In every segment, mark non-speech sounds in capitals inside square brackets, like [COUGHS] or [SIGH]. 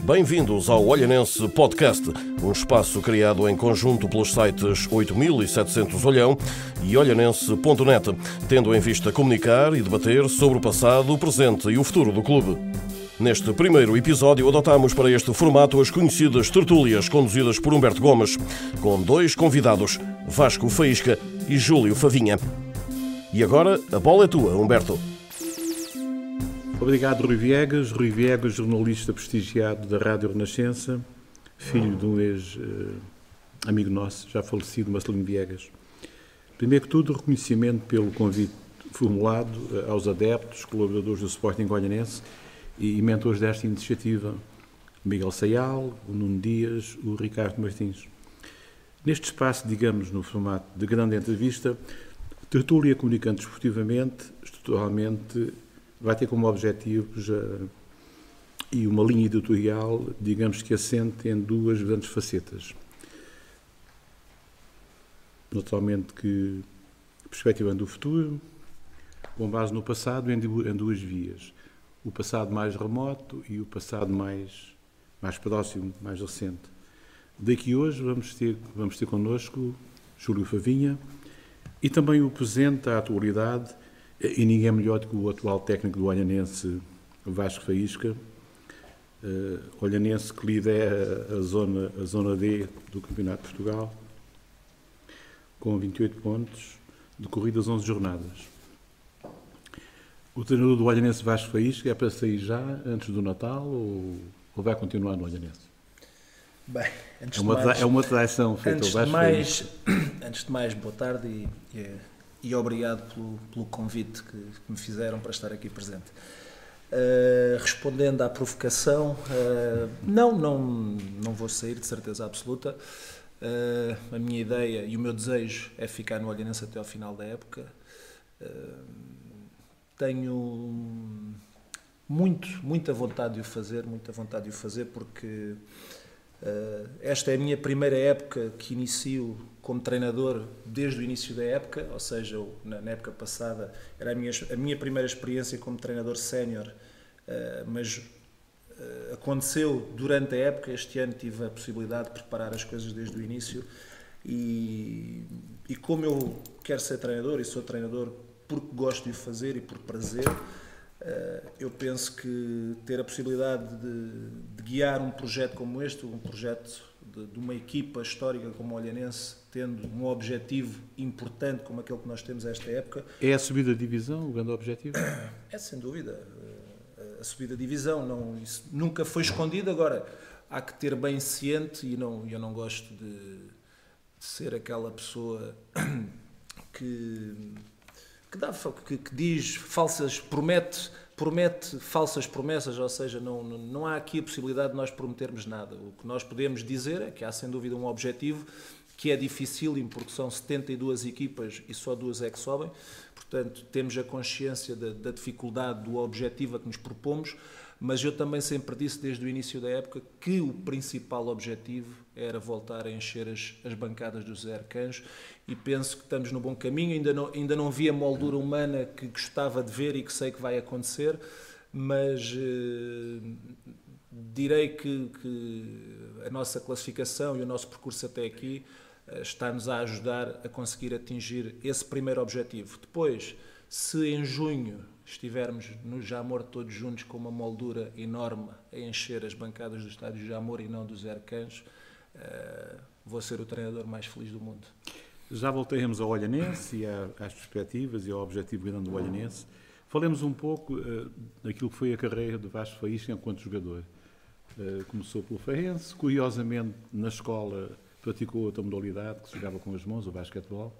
Bem-vindos ao Olhanense Podcast, um espaço criado em conjunto pelos sites 8700 Olhão e olhanense.net, tendo em vista comunicar e debater sobre o passado, o presente e o futuro do clube. Neste primeiro episódio, adotamos para este formato as conhecidas tertúlias conduzidas por Humberto Gomes, com dois convidados, Vasco Faísca e Júlio Favinha. E agora, a bola é tua, Humberto. Obrigado, Rui Viegas. Rui Viegas, jornalista prestigiado da Rádio Renascença, filho de um ex-amigo nosso, já falecido, Marcelino Viegas. Primeiro que tudo, reconhecimento pelo convite formulado eh, aos adeptos, colaboradores do Sporting Olhanense e mentores desta iniciativa, Miguel Sayal, o Nuno Dias, o Ricardo Martins. Neste espaço, digamos, no formato de grande entrevista, tertúlia comunicando esportivamente, estruturalmente vai ter como objetivos uh, e uma linha editorial, digamos que assente em duas grandes facetas. Naturalmente que perspectivando o futuro, com base no passado, em, duas vias. O passado mais remoto e o passado mais, mais próximo, mais recente. Daqui hoje vamos ter, vamos ter connosco Júlio Favinha e também o presente, a atualidade, e ninguém melhor do que o atual técnico do Olhanense, Vasco Faísca, uh, Olhanense que lidera a zona, a zona D do Campeonato de Portugal, com 28 pontos, decorridas 11 jornadas. O treinador do Olhanense Vasco Faísca é para sair já antes do Natal ou, ou vai continuar no Olhanense? Bem, antes é uma, de mais, é uma traição feita antes de mais, Antes de mais, boa tarde e, e e obrigado pelo, pelo convite que, que, me fizeram para estar aqui presente. Uh, respondendo à provocação, uh, não, não, não vou sair de certeza absoluta. Uh, a minha ideia e o meu desejo é ficar no Olhanense até ao final da época. tenho muito, muita vontade de o fazer, muita vontade de o fazer porque esta é a minha primeira época que inicio como treinador desde o início da época, ou seja, na, época passada era a minha, a minha primeira experiência como treinador sénior, uh, mas uh, aconteceu durante a época. Este ano tive a possibilidade de preparar as coisas desde o início e, e como eu quero ser treinador e sou treinador porque gosto de o fazer e por prazer, eu penso que ter a possibilidade de, de guiar um projeto como este, um projeto de, de, uma equipa histórica como o Olhanense, tendo um objetivo importante como aquele que nós temos esta época. É a subida de divisão o grande objetivo? [COUGHS] É sem dúvida. A subida de divisão não, isso nunca foi escondido. Agora, há que ter bem ciente, e não, eu não gosto de, de ser aquela pessoa [COUGHS] que, que, dá, que, que diz falsas, promete promete falsas promessas, ou seja, não, não há aqui a possibilidade de nós prometermos nada. O que nós podemos dizer é que há sem dúvida um objetivo que é difícil, porque são 72 equipas e só duas é que sobem, portanto temos a consciência da, da dificuldade do objetivo a que nos propomos, mas eu também sempre disse desde o início da época que o principal objetivo era voltar a encher as, as bancadas do Zé Arcanjo e penso que estamos no bom caminho. Ainda não, ainda não vi a moldura humana que gostava de ver e que sei que vai acontecer, mas eh, direi que, que, a nossa classificação e o nosso percurso até aqui eh, está-nos a ajudar a conseguir atingir esse primeiro objetivo. Depois, se em junho estivermos no Jamor todos juntos com uma moldura enorme a encher as bancadas do estádio Jamor e não do Zé Arcanjo, uh, vou ser o treinador mais feliz do mundo. Já voltaremos ao Olhanense e às perspectivas e ao objetivo grande do Olhanense. Falemos um pouco uh, daquilo que foi a carreira de Vasco Faísca enquanto jogador. Uh, começou pelo Faense, curiosamente na escola praticou outra modalidade que se jogava com as mãos, o basquetebol.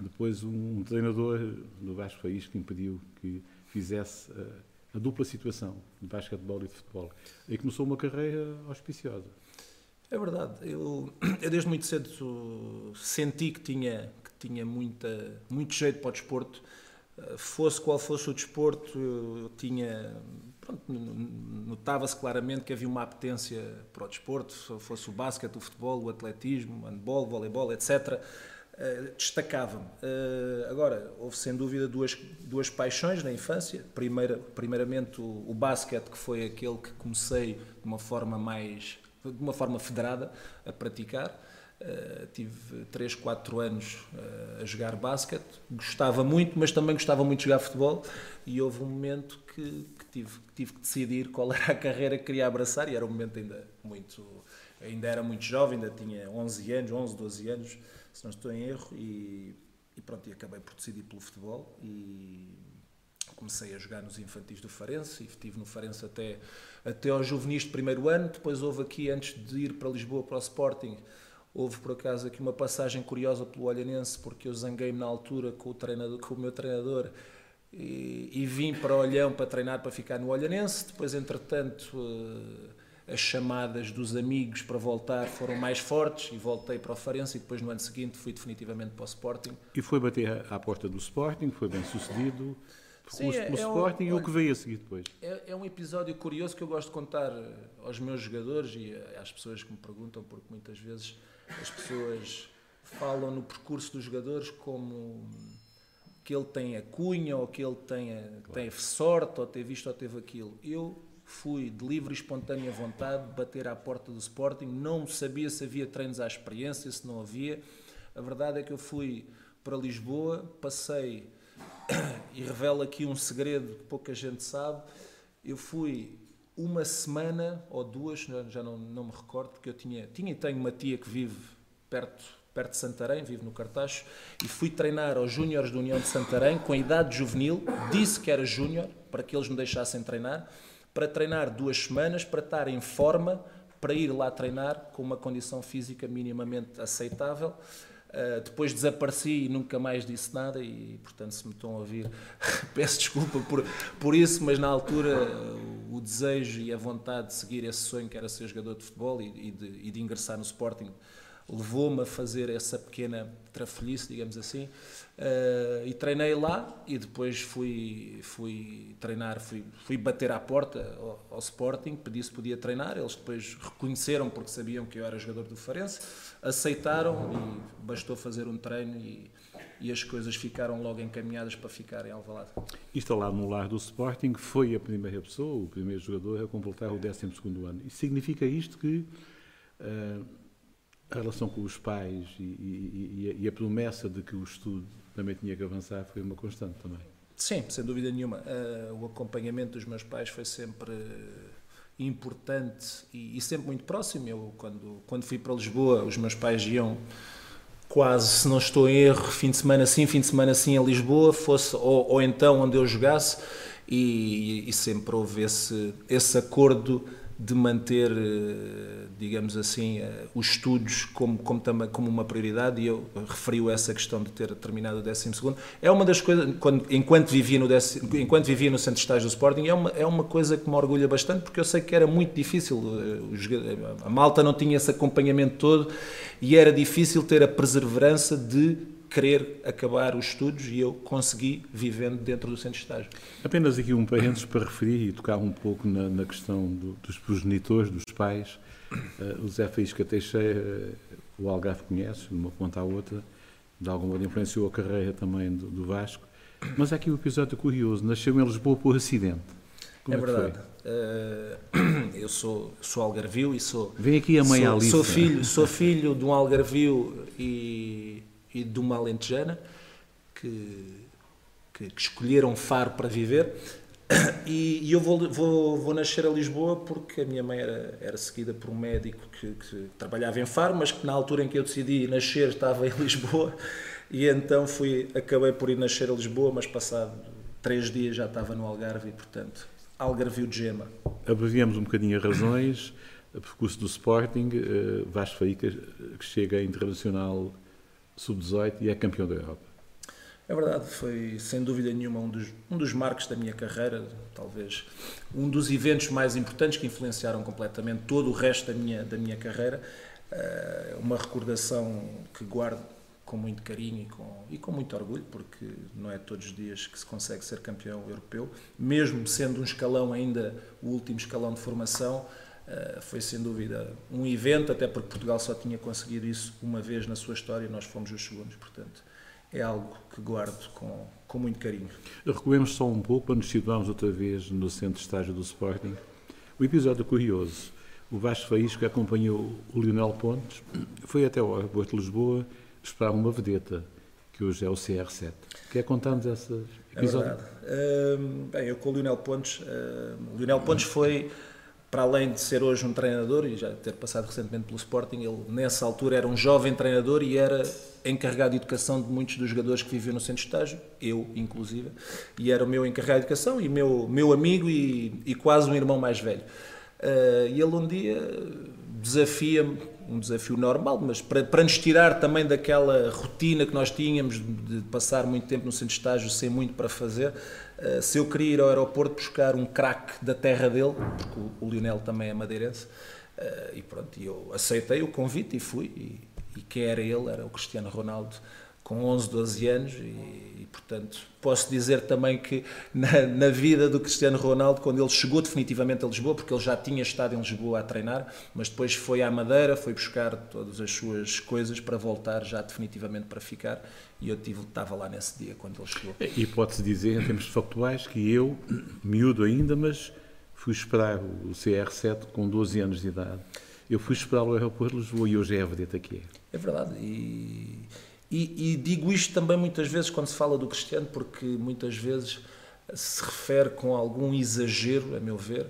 Depois um treinador do Vasco Faísca impediu que fizesse uh, a dupla situação de basquetebol e de futebol. E começou uma carreira auspiciosa. É verdade. Eu, eu desde muito cedo senti que tinha, que tinha muita, muito jeito para o desporto. Eh, fosse qual fosse o desporto, tinha. Notava-se claramente que havia uma apetência para o desporto, fosse o basquete, o futebol, o atletismo, handball, voleibol, etc. uh, destacava-me. Uh, agora, houve sem dúvida duas, duas paixões na infância. Primeira, primeiramente o, o basquete, que foi aquele que comecei de uma forma mais, de uma forma federada a praticar. Uh, tive 3, 4 anos a jogar basquete, gostava muito, mas também gostava muito de jogar futebol e houve um momento que, que, tive, que tive que decidir qual [LAUGHS] era a carreira que queria abraçar e era um momento ainda muito, ainda era muito jovem, ainda tinha 11 anos, 11, 12 anos, se não estou em erro e, e pronto, e acabei por decidir pelo futebol e comecei a jogar nos infantis do Farense e estive no Farense até, até aos juvenis de primeiro ano, depois houve aqui, antes de ir para Lisboa para o Sporting, Houve por acaso aqui uma passagem curiosa pelo Olhanense, porque eu zanguei-me na altura com o, treinador, com o meu treinador e, e, vim para Olhão para treinar para ficar no Olhanense. Depois, entretanto, eh, as chamadas dos amigos para voltar foram mais fortes e voltei para o Farense. E depois, no ano seguinte, fui definitivamente para o Sporting. E foi bater à porta do Sporting, foi bem sucedido. Sim, é, pelo é Sporting um, e o que veio a seguir depois. É, é, um episódio curioso que eu gosto de contar aos meus jogadores e às pessoas que me perguntam, porque muitas vezes as pessoas falam no percurso dos jogadores como que ele tem a cunha ou que ele tem, a, tem sorte ou teve isto ou teve aquilo. Eu fui de livre e espontânea vontade bater à porta do Sporting, não sabia se havia treinos à experiência, se não havia. A verdade é que eu fui para Lisboa, passei [COUGHS] e revelo aqui um segredo que pouca gente sabe. Eu fui uma semana ou duas, já não, não me recordo, porque eu tinha, tinha e tenho uma tia que vive perto, perto de Santarém, vive no Cartacho, e fui treinar aos Júniores da União de Santarém com a idade juvenil, disse que era júnior, para que eles me deixassem treinar, para treinar duas semanas, para estar em forma, para ir lá treinar com uma condição física minimamente aceitável. Uh, depois desapareci e nunca mais disse nada e, portanto, se me estão a ouvir, [LAUGHS] peço desculpa por, por isso, mas na altura o desejo e a vontade de seguir esse sonho que era ser jogador de futebol e, e, de, e de, ingressar no Sporting levou-me a fazer essa pequena trafolhice, digamos assim, uh, e treinei lá e depois fui, fui treinar, fui, fui bater à porta ao, ao Sporting, pedi se podia treinar, eles depois reconheceram porque sabiam que eu era jogador do Farense, aceitaram e bastou fazer um treino e, e as coisas ficaram logo encaminhadas para ficar em Alvalade. Lá no lar do Sporting, foi a primeira pessoa, o primeiro jogador a completar o 12 ano. E significa isto que uh, a relação com os pais e, e, e, a promessa de que o estudo também tinha que avançar foi uma constante também. Sim, sem dúvida nenhuma. Uh, o acompanhamento dos meus pais foi sempre importante e, e, sempre muito próximo. Eu, quando, quando fui para Lisboa, os meus pais iam quase, se não estou em erro, fim de semana sim, fim de semana sim a Lisboa, fosse ou, ou então onde eu jogasse, e, e sempre houve esse, esse acordo de manter, eh, digamos assim, eh, os estudos como, como, também, como uma prioridade e eu referi essa questão de ter terminado o 12 É uma das coisas, quando, enquanto, vivia no décimo, enquanto vivia no centro de estágio do Sporting, é uma, é uma coisa que me orgulha bastante porque eu sei que era muito difícil, eh, a malta não tinha esse acompanhamento todo e era difícil ter a perseverança de querer acabar os estudos e eu consegui vivendo dentro do centro de estágio. Apenas aqui um parênteses para referir e tocar um pouco na, na questão do, dos progenitores, dos pais. Uh, o Zé Faísca Teixeira, uh, o Algarve conhece, de uma ponta à outra, de alguma maneira influenciou a carreira também do, do Vasco. Mas há aqui um episódio curioso, nasceu em Lisboa por acidente. Como é, é verdade. Uh, eu sou, sou algarvio e sou. Vem aqui a mãe sou, Sou filho, sou filho de um algarvio e e de uma alentejana que, que, que escolheram Faro para viver. [COUGHS] E, e eu vou, vou, vou, nascer a Lisboa porque a minha mãe era, era seguida por um médico que, que, trabalhava em Faro, mas que na altura em que eu decidi nascer estava em [LAUGHS] Lisboa. E então fui, acabei por ir nascer a Lisboa, mas passado três dias já estava no Algarve e, portanto, Algarvio de Gema. Abreviamos um bocadinho as razões. Percurso do Sporting, uh, Vasco Faíca, que chega internacional sub-18 e é campeão da Europa. É verdade, foi sem dúvida nenhuma um dos, um dos marcos da minha carreira, talvez um dos eventos mais importantes que influenciaram completamente todo o resto da minha, da minha carreira. Uh, uma recordação que guardo com muito carinho e com, e com muito orgulho, porque não é todos os dias que se consegue ser campeão europeu, mesmo sendo um escalão ainda o último escalão de formação. Uh, foi sem dúvida um evento, até porque Portugal só tinha conseguido isso uma vez na sua história e nós fomos os segundos, portanto é algo que guardo com, com muito carinho. Recuemos só um pouco para nos situarmos outra vez no centro de estágio do Sporting. O episódio curioso, o Vasco Faísco acompanhou o Lionel Pontes, foi até o aeroporto de Lisboa esperar uma vedeta, que hoje é o CR7. Quer contar-nos esse episódio? É verdade. Uh, bem, eu com o Lionel Pontes, uh, o Lionel Pontes foi para além de ser hoje um treinador e já ter passado recentemente pelo Sporting, ele nessa altura era um jovem treinador e era encarregado de educação de muitos dos jogadores que viviam no centro de estágio, eu inclusive, e era o meu encarregado de educação e meu, meu amigo e, e quase um irmão mais velho. Uh, e ele um dia desafia-me, um desafio normal, mas para, para nos tirar também daquela rotina que nós tínhamos de passar muito tempo no centro de estágio sem muito para fazer, se eu queria ir ao aeroporto buscar um craque da terra dele, porque o, Lionel também é madeirense, uh, e pronto, eu aceitei o convite e fui, e, e quem era ele? Era o Cristiano Ronaldo, com 11, 12 anos e, e, portanto, posso dizer também que na, na, vida do Cristiano Ronaldo, quando ele chegou definitivamente a Lisboa, porque ele já tinha estado em Lisboa a treinar, mas depois foi à Madeira, foi buscar todas as suas coisas para voltar já definitivamente para ficar e eu tive, estava lá nesse dia quando ele chegou. E pode-se dizer, em termos factuais, que eu, miúdo ainda, mas fui esperar o CR7 com 12 anos de idade. Eu fui esperar o aeroporto de Lisboa e hoje é a vedeta que é. É verdade. E e, e, digo isto também muitas vezes quando se fala do Cristiano, porque muitas vezes se refere com algum exagero, a meu ver,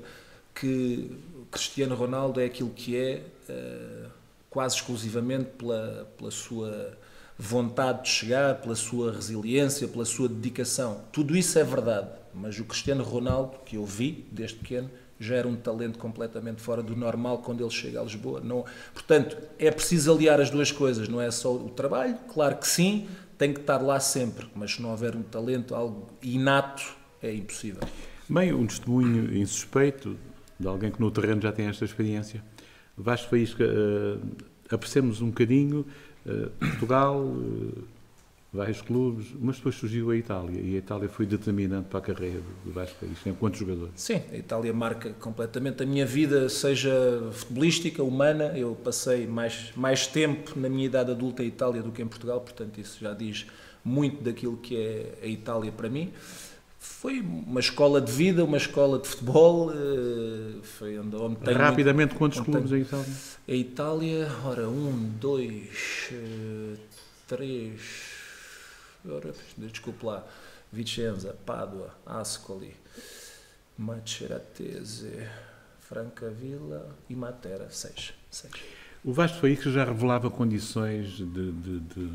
que Cristiano Ronaldo é aquilo que é uh, quase exclusivamente pela, pela sua vontade de chegar, pela sua resiliência, pela sua dedicação. Tudo isso é verdade, mas o Cristiano Ronaldo, que eu vi desde pequeno, já era um talento completamente fora do normal quando ele chega a Lisboa. Não, portanto, é preciso aliar as duas coisas, não é só o trabalho, claro que sim, tem que estar lá sempre, mas se não houver um talento, algo inato, é impossível. Bem, um testemunho insuspeito de alguém que no terreno já tem esta experiência. Vasco Faísca, uh, apreciamos um bocadinho uh, Portugal, uh, vários clubes, mas depois surgiu a Itália e a Itália foi determinante para a carreira do Vasco País, enquanto jogador. Sim, a Itália marca completamente a minha vida, seja futebolística, humana. Eu passei mais, mais tempo na minha idade adulta em Itália do que em Portugal, portanto, isso já diz muito daquilo que é a Itália para mim. Foi uma escola de vida, uma escola de futebol. Eh, foi onde, onde tenho Rapidamente, muito, quantos clubes tenho... em Itália? A Itália, ora, um, dois, eh, três desculpe lá, Vicenza, Pádua, Ascoli, Maceratese, Francavilla e Matera, seis. seis. O Vasco foi que já revelava condições de, de, de,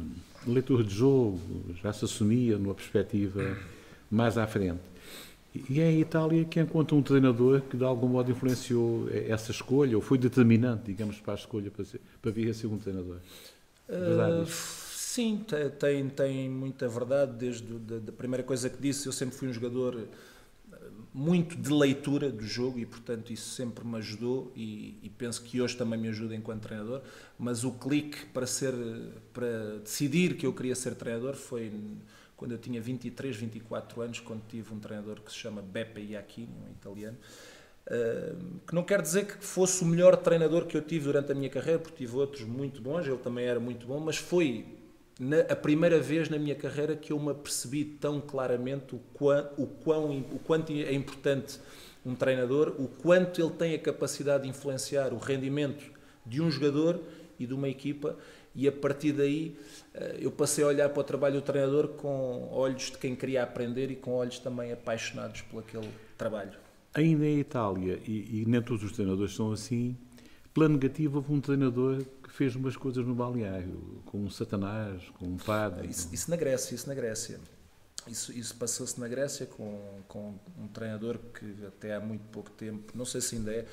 leitura de jogo, já se assumia numa perspectiva mais à frente. E é a Itália que encontra um treinador que de algum modo influenciou essa escolha, ou foi determinante, digamos, para a escolha para, ser, para vir a ser um treinador. Verdade uh, Sim, tem, tem muita verdade. Desde a primeira coisa que disse, eu sempre fui um jogador eh, muito de leitura do jogo e, portanto, isso sempre me ajudou e, e, penso que hoje também me ajuda enquanto treinador. Mas o clique para ser, para decidir que eu queria ser treinador foi quando eu tinha 23, 24 anos, quando tive um treinador que se chama Beppe Iacchini, um italiano, eh, que não quer dizer que fosse o melhor treinador que eu tive durante a minha carreira, porque tive outros muito bons, ele também era muito bom, mas foi na, a primeira vez na minha carreira que eu me apercebi tão claramente o, quão, o, quão, o quanto é importante um treinador, o quanto ele tem a capacidade de influenciar o rendimento de um jogador e de uma equipa, e a partir daí eh, eu passei a olhar para o trabalho do treinador com olhos de quem queria aprender e com olhos também apaixonados por aquele trabalho. Ainda em Itália, e, e nem todos os treinadores são assim, pela negativa houve um treinador fez umas coisas no balneário, com um satanás, com um padre. Isso, isso na Grécia, isso na Grécia. Isso, isso passou-se na Grécia com, com um treinador que até há muito pouco tempo, não sei se ainda é,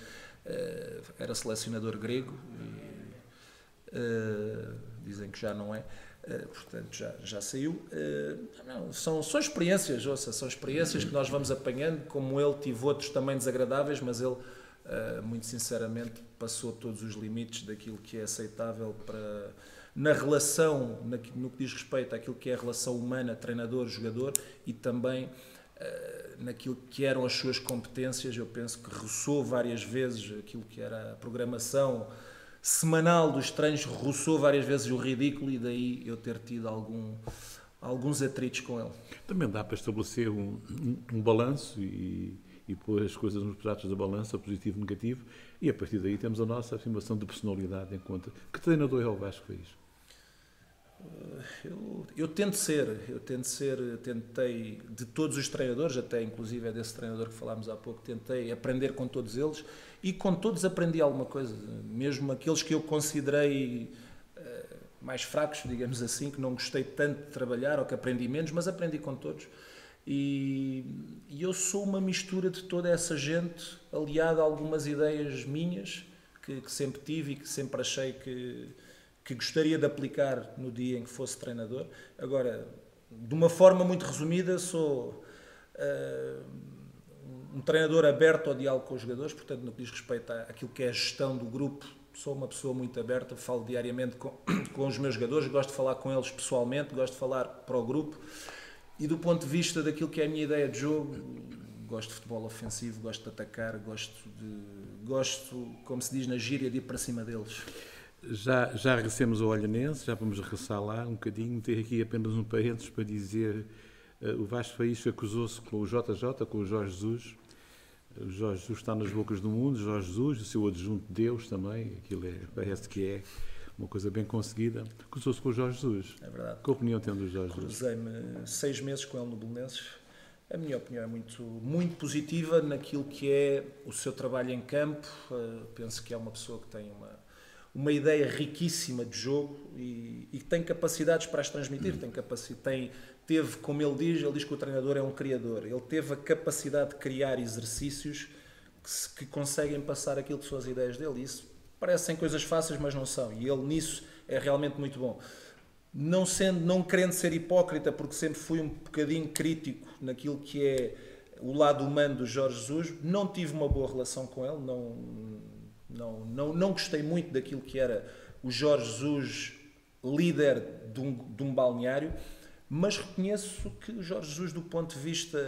uh, era selecionador grego e uh, dizem que já não é. Uh, portanto, já, já saiu. não, são, são experiências, ouça, são experiências que nós vamos apanhando, como ele tive outros também desagradáveis, mas ele uh, muito sinceramente, passou todos os limites daquilo que é aceitável para na relação, no que diz respeito àquilo que é a relação humana treinador-jogador e também uh, naquilo que eram as suas competências. Eu penso que roçou várias vezes aquilo que era a programação semanal dos treinos, roçou várias vezes o ridículo e daí eu ter tido algum, alguns atritos com ele. Também dá para estabelecer um, um, um balanço e, e pôr as coisas nos pratos da balança, positivo e negativo, e a partir daí temos a nossa afirmação de personalidade em conta. Que treinador é o Vasco Fez? Eu, eu tento ser, eu tento ser, tentei, de todos os treinadores, até inclusive é desse treinador que falámos há pouco, tentei aprender com todos eles e com todos aprendi alguma coisa, mesmo aqueles que eu considerei uh, mais fracos, digamos assim, que não gostei tanto de trabalhar ou que aprendi menos, mas aprendi com todos. E, e eu sou uma mistura de toda essa gente, aliada a algumas ideias minhas que, que sempre tive e que sempre achei que que gostaria de aplicar no dia em que fosse treinador. Agora, de uma forma muito resumida, sou uh, um treinador aberto ao diálogo com os jogadores, portanto, no que diz respeito àquilo que é a gestão do grupo, sou uma pessoa muito aberta, falo diariamente com, [COUGHS] com os meus jogadores, gosto de falar com eles pessoalmente, gosto de falar para o grupo. E do ponto de vista daquilo que é a minha ideia de jogo, gosto de futebol ofensivo, gosto de atacar, gosto de gosto, como se diz na gíria, de ir para cima deles. Já, já regressemos ao Olhanense, já vamos regressar lá um bocadinho. Ter aqui apenas um parênteses para dizer: uh, o Vasco Faísca acusou-se com o JJ, com o Jorge Jesus. O Jorge Jesus está nas bocas do mundo, Jorge Jesus, o seu adjunto Deus também, aquilo é, parece que é uma coisa bem conseguida. Cruzou-se com o Jorge Jesus. É verdade. Que opinião tem do Jorge Jesus? Cruzei-me seis meses com ele no Belenenses. A minha opinião é muito, muito positiva naquilo que é o seu trabalho em campo. Uh, penso que é uma pessoa que tem uma uma ideia riquíssima de jogo e, e tem capacidades para as transmitir. Tem capacidade, tem, teve, como ele diz, ele diz que o treinador é um criador. Ele teve a capacidade de criar exercícios que, que conseguem passar aquilo que são as ideias dele. Isso parecem coisas fáceis, mas não são. E ele nisso é realmente muito bom. Não sendo, não querendo ser hipócrita, porque sempre fui um bocadinho crítico naquilo que é o lado humano do Jorge Jesus, não tive uma boa relação com ele, não não, não, não gostei muito daquilo que era o Jorge Jesus líder de um, de um balneário, mas reconheço que o Jorge Jesus, do ponto de vista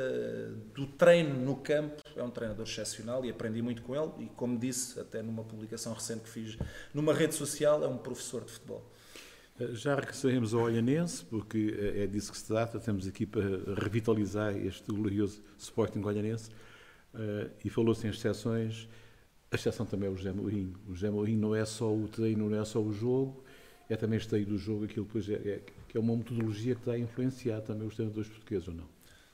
do treino no campo, é um treinador excepcional e aprendi muito com ele. E, como disse, até numa publicação recente que fiz numa rede social, é um professor de futebol. Já regressaremos ao Olhanense, porque é disso que se trata. Estamos aqui para revitalizar este glorioso Sporting Olhanense. Eh, e falou-se em exceções. A exceção também é o José Mourinho. O José Mourinho não é só o treino, não é só o jogo, é também este do jogo, aquilo depois é, é, que é uma metodologia que está a influenciar também os treinadores portugueses, ou não?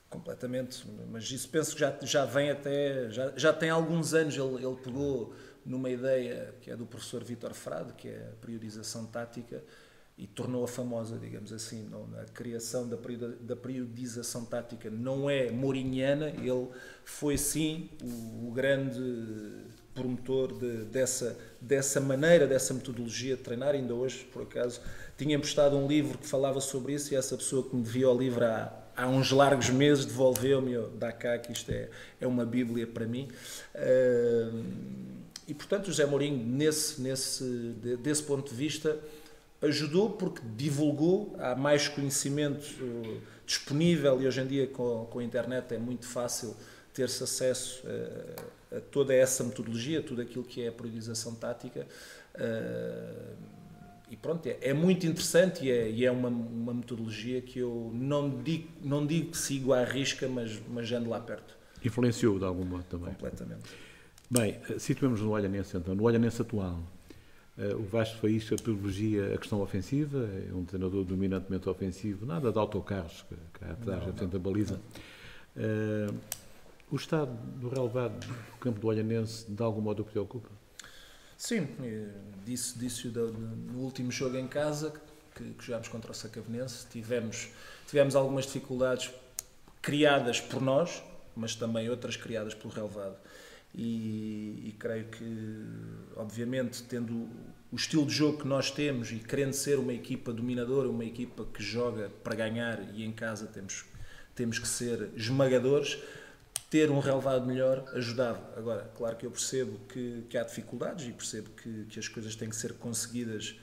Completamente, mas isso penso que já, já vem até, já, já tem alguns anos, ele, ele pegou numa ideia que é do professor Vítor Frade, que é a periodização tática, e tornou-a famosa, digamos assim. Não, a criação da, da periodização tática não é mourinhiana, ele foi sim o, o grande promotor de, dessa, dessa maneira, dessa metodologia de treinar. Ainda hoje, por acaso, tinha emprestado um livro que falava sobre isso e essa pessoa que me devia o livro há, há uns largos meses devolveu-me, dá cá que isto é, é uma bíblia para mim. E, portanto, José Mourinho, nesse, nesse, desse ponto de vista, ajudou porque divulgou, há mais conhecimento uh, disponível e hoje em dia com, com a internet é muito fácil ter-se acesso a, a, toda essa metodologia, tudo aquilo que é a priorização tática. Uh, e pronto, é, é, muito interessante e é, e é uma, uma, metodologia que eu não digo, não digo que sigo à risca, mas, mas ando lá perto. Influenciou de algum modo também? Completamente. Bem, situemos no Olhanense então, no Olhanense atual. Uh, o Vasco Faísca privilegia a questão ofensiva, é um treinador dominantemente ofensivo, nada de autocarros, que cá atrás, não, da baliza. Uh, o estado do relevado do campo do Olhanense de algum modo o preocupa? Sim, disse, disse no último jogo em casa que, que jogámos contra o Sacavenense, tivemos, tivemos algumas dificuldades criadas por nós, mas também outras criadas pelo relevado. E, e, creio que, obviamente, tendo o estilo de jogo que nós temos e querendo ser uma equipa dominadora, uma equipa que joga para ganhar e em casa temos, temos que ser esmagadores, ter um relevado melhor ajudava. Agora, claro que eu percebo que, que há dificuldades e percebo que, que, as coisas têm que ser conseguidas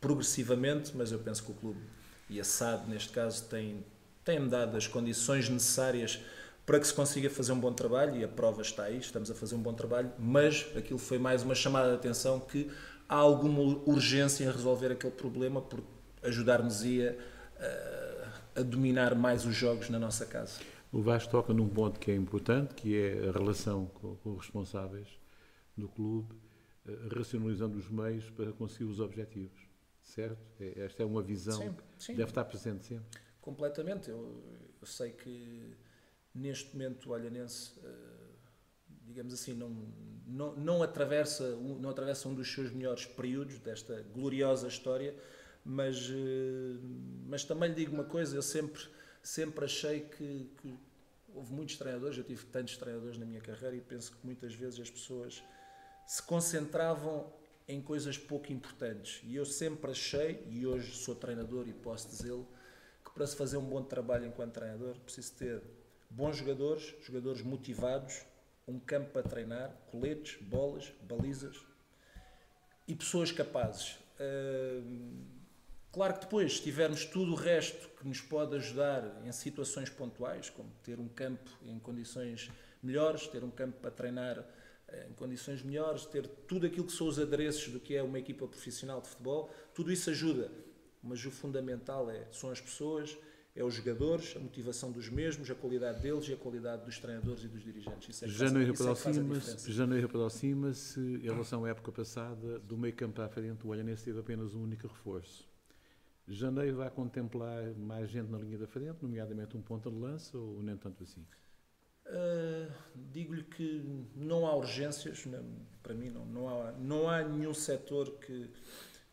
progressivamente, mas eu penso que o clube e a SAD, neste caso, tem, tem-me dado as condições necessárias para que se consiga fazer um bom trabalho, e a prova está aí, estamos a fazer um bom trabalho, mas aquilo foi mais uma chamada de atenção que há alguma urgência em resolver aquele problema, porque ajudar-nos-ia a, a dominar mais os jogos na nossa casa. O Vasco toca num ponto que é importante, que é a relação com, com os responsáveis do clube, eh, racionalizando os meios para conseguir os objetivos, certo? É, esta é uma visão sim, sim. que deve estar presente sempre. Completamente. Eu, eu sei que neste momento o Olhanense, eh, digamos assim, não, não, não, atravessa, não atravessa um dos seus melhores períodos desta gloriosa história, mas, eh, mas também lhe digo uma coisa, eu sempre, sempre achei que, que houve muitos treinadores, eu tive tantos treinadores na minha carreira e penso que muitas vezes as pessoas se concentravam em coisas pouco importantes. E eu sempre achei, e hoje sou treinador e posso dizê-lo, que para se fazer um bom trabalho enquanto treinador preciso ter bons jogadores, jogadores motivados, um campo para treinar, coletes, bolas, balizas e pessoas capazes. Claro que depois, se tivermos tudo o resto que nos pode ajudar em situações pontuais, como ter um campo em condições melhores, ter um campo para treinar eh, em condições melhores, ter tudo aquilo que são os adereços do que é uma equipa profissional de futebol, tudo isso ajuda. Mas o fundamental é, são as pessoas é os jogadores, a motivação dos mesmos, a qualidade deles e a qualidade dos treinadores e dos dirigentes. Isso é janeiro aproxima-se, janeiro aproxima-se, em relação à época passada, do meio campo à frente, o Olhanense teve apenas um único reforço. Janeiro vai contemplar mais gente na linha da frente, nomeadamente um ponta de lança, ou nem tanto assim? Uh, Digo-lhe que não há urgências, não, para mim não, não, há, não há nenhum setor que,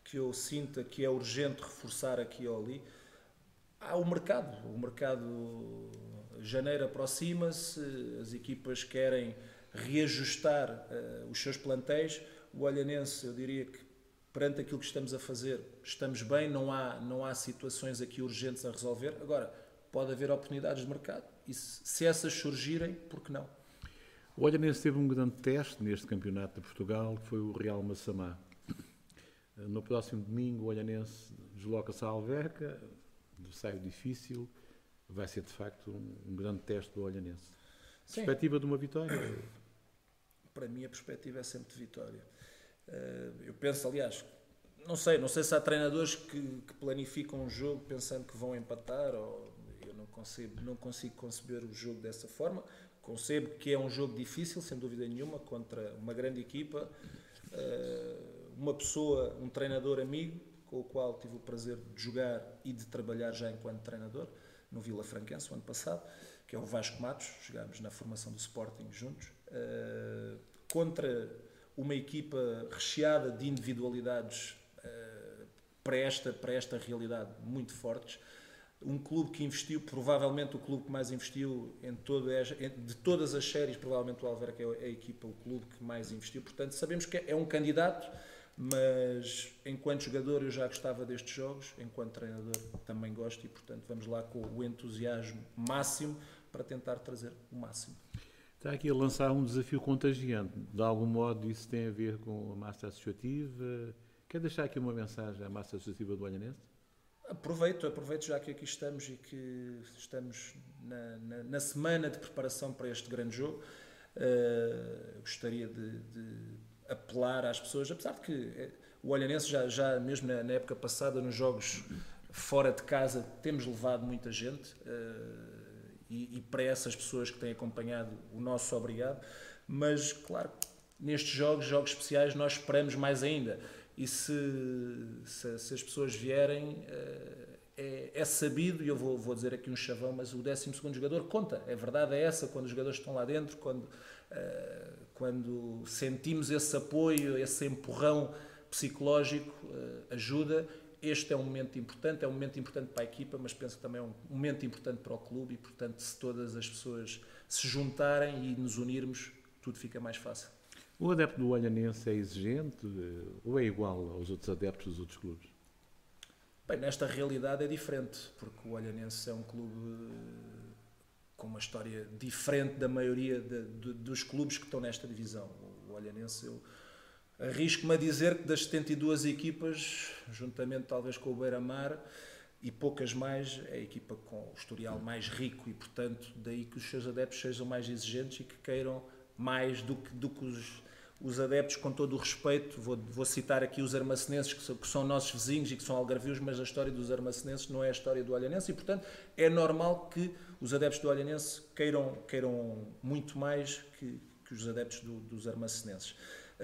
que eu sinta que é urgente reforçar aqui ou ali há o mercado. O mercado janeiro aproxima-se, as equipas querem reajustar uh, os seus plantéis. O Olhanense, eu diria que perante aquilo que estamos a fazer, estamos bem, não há, não há situações aqui urgentes a resolver. Agora, pode haver oportunidades de mercado e se, se essas surgirem, por que não? O Olhanense teve um grande teste neste campeonato de Portugal, que foi o Real Massamá. No próximo domingo, o Olhanense desloca-se à Alverca, adversário difícil, vai ser de facto um, um grande teste do Olhanense. Sim. Perspectiva de uma vitória? Para mim a perspectiva é sempre de vitória. Eh, eu penso, aliás, não sei, não sei se há treinadores que, que planificam um jogo pensando que vão empatar ou eu não consigo, não consigo conceber o jogo dessa forma. Concebo que é um jogo difícil, sem dúvida nenhuma, contra uma grande equipa, eh, uma pessoa, um treinador amigo, com o qual tive o prazer de jogar e de trabalhar já enquanto treinador no Vila Franquense o ano passado, que é o Vasco Matos, jogámos na formação do Sporting juntos, uh, contra uma equipa recheada de individualidades uh, para, esta, para esta realidade muito fortes. Um clube que investiu, provavelmente o clube que mais investiu em todo, de todas as séries, provavelmente o Alverca é a equipa, o clube que mais investiu. Portanto, sabemos que é um candidato mas enquanto jogador eu já gostava destes jogos, enquanto treinador também gosto e, portanto, vamos lá com o entusiasmo máximo para tentar trazer o máximo. Está aqui a lançar um desafio contagiante. De algum modo, isso tem a ver com a massa associativa? Quer deixar aqui uma mensagem à massa associativa do Olhanense? Aproveito, aproveito já que aqui estamos e que estamos na, na, na semana de preparação para este grande jogo. Uh, gostaria de, de apelar às pessoas, apesar de que eh, o Olhanense já, já mesmo na, na época passada, nos jogos fora de casa, temos levado muita gente uh, e, e, para essas pessoas que têm acompanhado, o nosso obrigado. Mas, claro, nestes jogos, jogos especiais, nós esperamos mais ainda. E se, se, se as pessoas vierem, uh, é, é, sabido, e eu vou, vou dizer aqui um chavão, mas o 12 jogador conta. A verdade é essa, quando os jogadores estão lá dentro, quando. Uh, quando sentimos esse apoio, esse empurrão psicológico, eh, ajuda. Este é um momento importante, é um momento importante para a equipa, mas penso que também é um momento importante para o clube e, portanto, se todas as pessoas se juntarem e nos unirmos, tudo fica mais fácil. O adepto do Olhanense é exigente eh, ou é igual aos outros adeptos dos outros clubes? Bem, nesta realidade é diferente, porque o Olhanense é um clube com uma história diferente da maioria de, de, dos clubes que estão nesta divisão. O Olhanense, eu arrisco-me a dizer que das 72 equipas, juntamente talvez com o Beira-Mar, e poucas mais é a equipa com o historial mais rico e, portanto, daí que os seus adeptos sejam mais exigentes e que queiram mais do que, do que os, os adeptos, com todo o respeito. Vou, vou citar aqui os armacenenses, que são, que são, nossos vizinhos e que são algarvios, mas a história dos armacenenses não é a história do Olhanense e, portanto, é normal que os adeptos do Olhanense queiram, queiram muito mais que, que os adeptos do, dos armacenenses.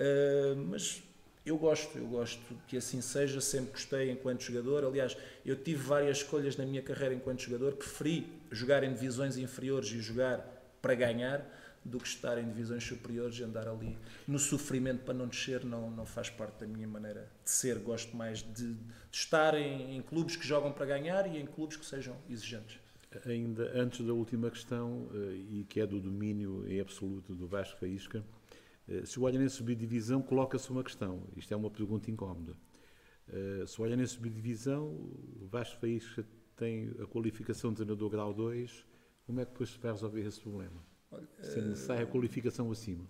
Uh, mas eu gosto, eu gosto que assim seja, sempre gostei enquanto jogador. Aliás, eu tive várias escolhas na minha carreira enquanto jogador, preferi jogar em divisões inferiores e jogar para ganhar do que estar em divisões superiores e andar ali no sofrimento para não descer, não, não faz parte da minha maneira de ser. Gosto mais de, de estar em, em clubes que jogam para ganhar e em clubes que sejam exigentes. Ainda antes da última questão, eh, e que é do domínio em absoluto do Vasco Faísca, se o Olhanense subir divisão, coloca-se uma questão. Isto é uma pergunta incómoda. Eh, se o Olhanense subir divisão, o Vasco Faísca tem a qualificação de treinador grau 2, como é que depois se vai resolver esse problema? Olha, se necessária a eh, qualificação acima.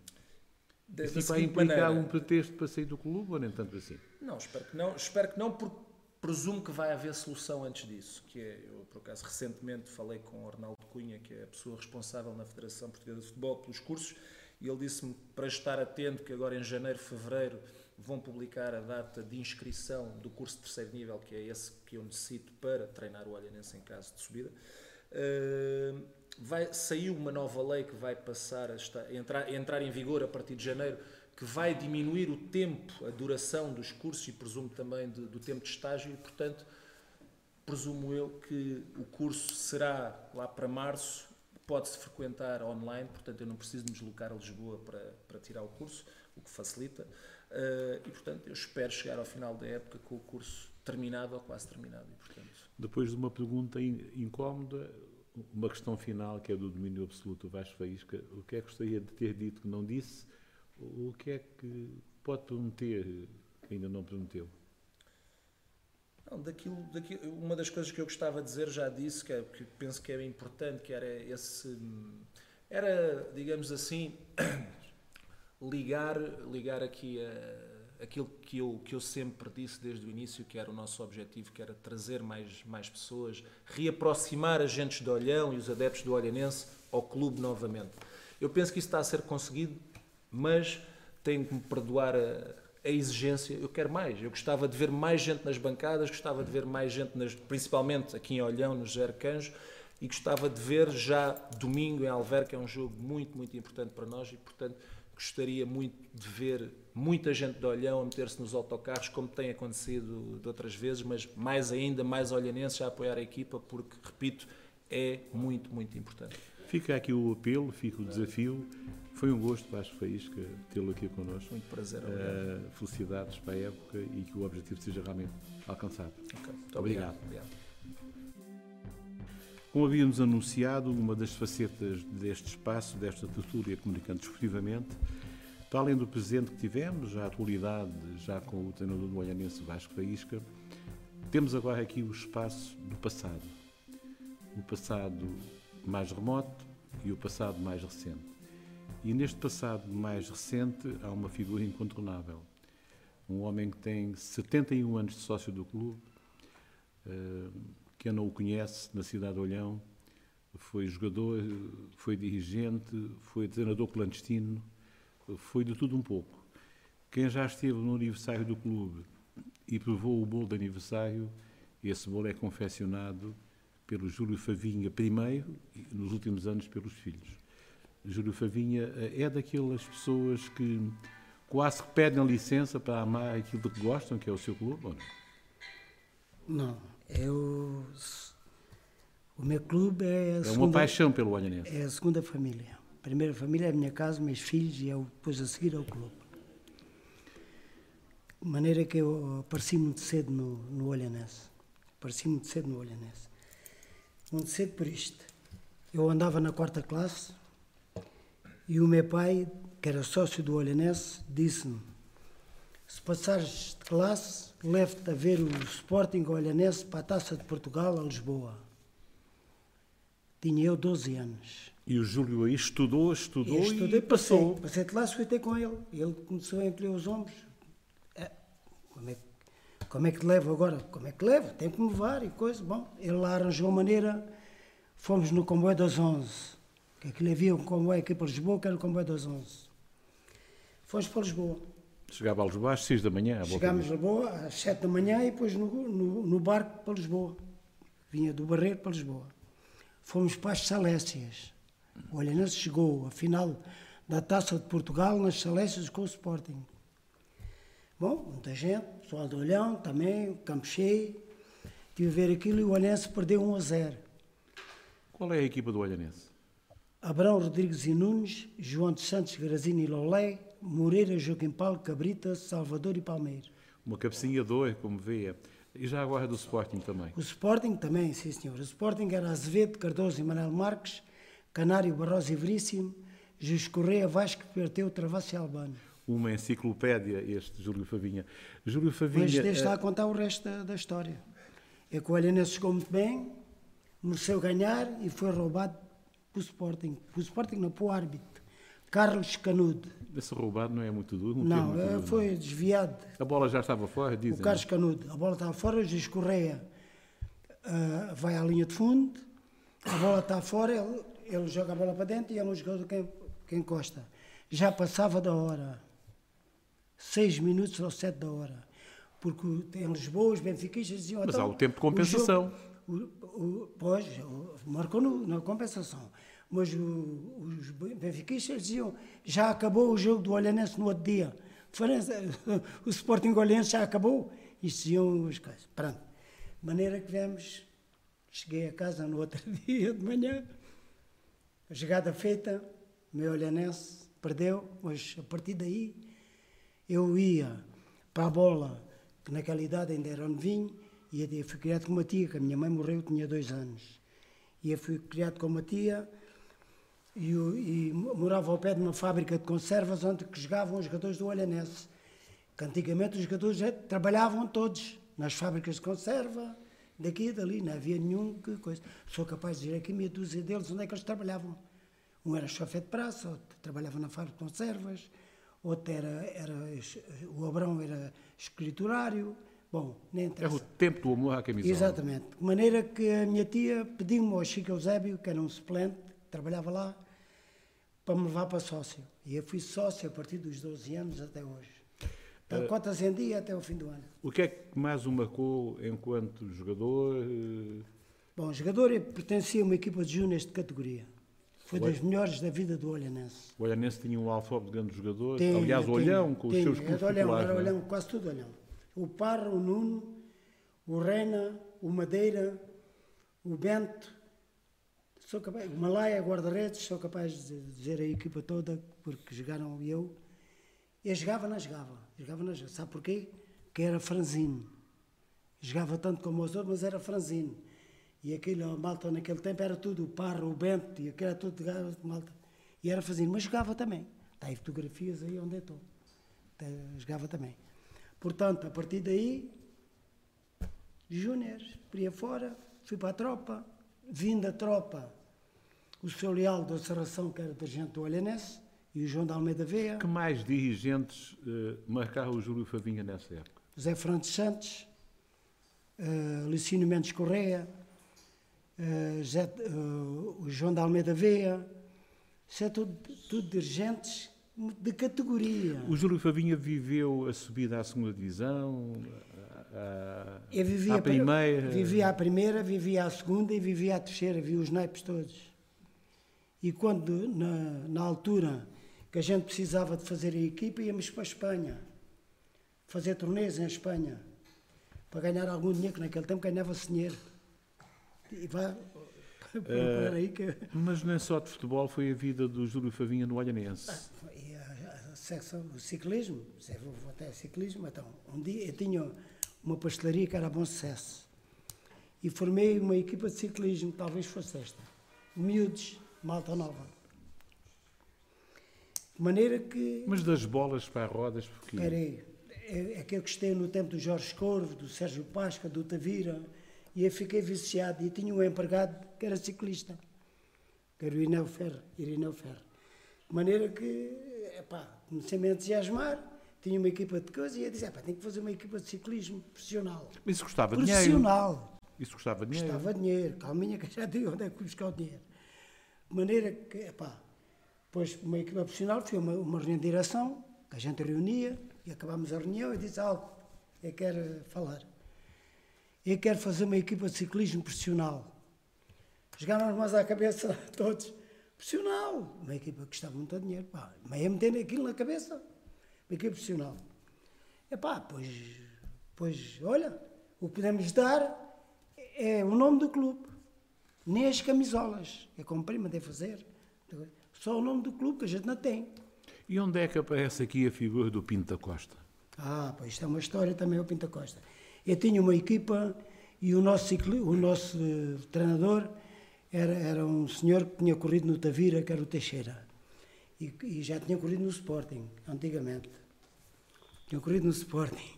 Isso vai implicar maneira. um pretexto para sair do clube ou nem tanto assim? Não, espero que não, espero que não, porque presumo que vai haver solução antes disso. Que é, eu, por acaso, recentemente falei com o Arnaldo Cunha, que é a pessoa responsável na Federação Portuguesa de Futebol pelos cursos, e ele disse-me para estar atento que agora em janeiro, fevereiro vão publicar a data de inscrição do curso de terceiro nível, que é esse que eu necessito para treinar o Olhanense em caso de subida. Uh, vai, saiu uma nova lei que vai passar a, estar, a entrar, a entrar em vigor a partir de janeiro, que vai diminuir o tempo, a duração dos cursos e presumo também de, do tempo de estágio e, portanto, presumo eu que o curso será lá para março pode-se frequentar online, portanto eu não preciso me deslocar a Lisboa para, para tirar o curso, o que facilita. Uh, e portanto eu espero chegar ao final da época com o curso terminado ou quase terminado. E, portanto... Depois de uma pergunta incómoda, uma questão final que é do domínio absoluto Vasco Faísca, o que é que gostaria de ter dito que não disse? O que é que pode prometer que ainda não prometeu? Não, daquilo, daquilo, uma das coisas que eu gostava de dizer já disse, que, é, que penso que é importante, que era esse. Era, digamos assim, [COUGHS] ligar, ligar aqui a, aquilo que eu, que eu sempre disse desde o início, que era o nosso objetivo, que era trazer mais, mais pessoas, reaproximar agentes de Olhão e os adeptos do Olhanense ao clube novamente. Eu penso que isso está a ser conseguido, mas tenho que me perdoar a, a exigência, eu quero mais. Eu gostava de ver mais gente nas bancadas, gostava de ver mais gente, nas, principalmente aqui em Olhão, no José Arcanjo, e gostava de ver já domingo em Alver, que é um jogo muito, muito importante para nós, e portanto gostaria muito de ver muita gente de Olhão a meter-se nos autocarros, como tem acontecido de outras vezes, mas mais ainda, mais olhanenses a apoiar a equipa, porque, repito, é muito, muito importante. Fica aqui o apelo, fica o desafio. Foi um gosto, Vasco Faísca, tê-lo aqui connosco. Muito prazer. Uh, felicidades para a época e que o objetivo seja realmente alcançado. Okay. Muito obrigado. obrigado. Como havíamos anunciado, uma das facetas deste espaço, desta tertúlia comunicando desportivamente, para além do presente que tivemos, a atualidade já com o treinador do Olhanense Vasco Faísca, temos agora aqui o espaço do passado. O passado mais remoto e o passado mais recente. E neste passado mais recente há uma figura incontornável. Um homem que tem 71 anos de sócio do clube, eh, quem não o conhece, na cidade de Olhão, foi jogador, foi dirigente, foi treinador clandestino, foi de tudo um pouco. Quem já esteve no aniversário do clube e provou o bolo de aniversário, esse bolo é confeccionado pelo Júlio Favinha primeiro e nos últimos anos pelos filhos. Júlio Favinha eh, é daquelas pessoas que quase que pedem licença para amar aquilo que gostam, que é o seu clube, ou não? Não, eu... O meu clube é a É segunda, uma paixão pelo Olhanense. É a segunda família. A primeira família é a minha casa, meus filhos e eu, depois a seguir ao clube. De maneira que eu apareci muito cedo no, no Olhanense. Apareci muito cedo no Olhanense cedo por isto. Eu andava na quarta classe e o meu pai, que era sócio do Olhanense, disse-me: se passares de classe, leve-te a ver o Sporting Olhanense para a Taça de Portugal a Lisboa. Tinha eu 12 anos. E o Júlio aí estudou, estudou eu estudei, e passou. Passei, passei de classe, fui ter com ele. Ele começou a encolher os ombros. É, como é, como é que levo agora? Como é que levo? Tem que me levar e coisa. Bom, ele lá arranjou a maneira, fomos no comboio das 11, que aquilo havia um comboio aqui para Lisboa, que era o comboio das 11. Fomos para Lisboa. Chegava a Lisboa às 6 da manhã. Chegámos a. Lisboa às 7 da manhã e depois no, no, no barco para Lisboa. Vinha do Barreiro para Lisboa. Fomos para as Salécias. O Olhanense chegou à final da Taça de Portugal nas Salécias com o Sporting. Bom, muita gente, pessoal do Olhão também, campo cheio. Tive a ver aquilo e o Olhanense perdeu 1 a 0. Qual é a equipa do Olhanense? Abrão Rodrigues e Nunes, João de Santos, Grazini e Lolé, Moreira, Joaquim Paulo, Cabrita, Salvador e Palmeiro. Uma cabecinha de oi, como vê. E já agora do Sporting também. O Sporting também, sim senhor. O Sporting era Azevedo, Cardoso e Manuel Marques, Canário, Barroso e Veríssimo, Jus Correia, Vasco, Perteu, Travassi e Albano. Uma enciclopédia, este Júlio Favinha. Júlio Favinha. Mas deixa eh, lá contar o resto da, da história. É que o Olhanense chegou muito bem, mereceu ganhar e foi roubado pelo Sporting. Pelo Sporting não, para o árbitro. Carlos Canudo. Esse roubado não é muito duro. Não, termo muito eh, duro, foi desviado. A bola já estava fora, O dizem. Carlos Canudo, a bola estava fora, o Juiz Correia ah, vai à linha de fundo, a bola está fora, ele, ele joga a bola para dentro e é um jogador que, que encosta. Já passava da hora, seis minutos ou sete da hora, porque o- em Lisboa os benfiquistas diziam... Mas então, há o tempo de compensação. jogo- o- o- pois, o- marcou no- na compensação. Mas o- os benfiquistas diziam já acabou o jogo do Olhanense no outro dia. [LAUGHS] [LAUGHS] O Sporting Olhanense já acabou. Isto diziam as coisas. Pronto. De maneira que vemos, cheguei a casa no outro [LAUGHS] dia de manhã, a jogada feita, o meu Olhanense perdeu, mas a partir daí eu ia para a bola, que naquela idade ainda era novinho, e eu fui criado com uma tia, que a minha mãe morreu, tinha dois anos. E eu fui criado com uma tia e, e morava ao pé de uma fábrica de conservas onde jogavam os jogadores do Olhanense. Que antigamente os jogadores trabalhavam todos nas fábricas de conserva, daqui e dali, não havia nenhum que coisa. Sou capaz de dizer aqui meia dúzia deles onde é que eles trabalhavam. Um era chofé de praça, outro trabalhava na fábrica de conservas, outro era, era o Abrão era escriturário. Bom, nem É interessa. o tempo do amor à camisola. Exatamente. De maneira que a minha tia pediu-me ao Chico Eusébio, que era um suplente, que trabalhava lá, para me levar para sócio. E eu fui sócio a partir dos 12 anos até hoje. Então, quantas em dia até o fim do ano. O que é que mais o marcou enquanto jogador? eh, Bom, jogador, eu pertencia a uma equipa de júniores de categoria. Foi das melhores da vida do Olhanense. O Olhanense tinha um alfabe de grandes jogadores. Tinha, Aliás, o Olhão, com os tinha. seus clubes Olhão, populares. era é? Olhão, quase tudo Olhão. O Parra, o Nuno, o Reina, o Madeira, o Bento, sou capaz, o Malaya, guarda-redes, sou capaz de dizer a equipa toda, porque jogaram eu. Eu jogava, não jogava. Jogava, não jogava. Sabe porquê? Que era franzino. Jogava tanto como os outros, mas era franzino. E aquilo, a malta naquele tempo era tudo, o Parra, o Bento, e aquilo era tudo de malta. E era franzino, mas jogava também. Está aí fotografias aí onde eu estou. Tá, Jogava também. Portanto, a partir daí, júniores, por aí fora, fui para a tropa, vim da tropa, o seu Leal da Serração, que era dirigente do Olhanense, e o João de Almeida Veia, Que mais dirigentes eh, marcaram o Júlio Favinha nessa época? José Fernandes Santos, uh, Licínio Mendes Correia, eh, José- eh, o João de Almeida Veia, isso é tudo, tudo dirigentes de categoria. O Júlio Favinha viveu a subida à segunda divisão, a, vivia à a primeira. Vivia à primeira, vivia à segunda e vivia à terceira, vi os naipes todos. E quando, na, na altura que a gente precisava de fazer a equipa, íamos para a Espanha, fazer torneios em Espanha, para ganhar algum dinheiro, que naquele tempo ganhava-se dinheiro. E vá [LAUGHS] procurar aí que... Mas nem só de futebol foi a vida do Júlio Favinha no Olhanense. E a, a secção, o ciclismo, se vou até ciclismo, então, um dia eu tinha uma pastelaria que era bom sucesso. E formei uma equipa de ciclismo, talvez fosse esta. Miúdos, malta nova. De maneira que. Mas das bolas para as rodas, porque Espera aí, é, é que eu gostei no tempo do Jorge Corvo, do Sérgio Pasca, do Tavira, e eu fiquei viciado. E tinha um empregado que era ciclista, que era o Irineu Ferro. Irineu Ferro. De maneira que, epá, comecei-me a entusiasmar, tinha uma equipa de coisa e ia dizer, pá, tem que fazer uma equipa de ciclismo profissional. Mas isso custava dinheiro. Profissional. Isso custava dinheiro. Custava dinheiro, calminha que já digo onde é que fui buscar o dinheiro. De maneira que, pá, depois uma equipa profissional, foi uma, uma reunião de direção, que a gente reunia, e acabámos a reunião e disse algo, eu quero falar. Eu quero fazer uma equipa de ciclismo profissional. Jogaram mais à cabeça [LAUGHS] todos. Profissional, uma equipa que custava muito dinheiro, pá, mas ia meter aquilo na cabeça, uma equipa profissional. E pá, pois, pois, olha, o que podemos dar é o nome do clube, nem as camisolas, é como prima deve fazer, só o nome do clube que a gente não tem. E onde é que aparece aqui a figura do Pinto da Costa? Ah, pois isto é uma história também, o Pinto da Costa. Eu tinha uma equipa e o nosso, cicli, o nosso uh, treinador era, era um senhor que tinha corrido no Tavira, que era o Teixeira. E, e já tinha corrido no Sporting, antigamente. Tinha corrido no Sporting.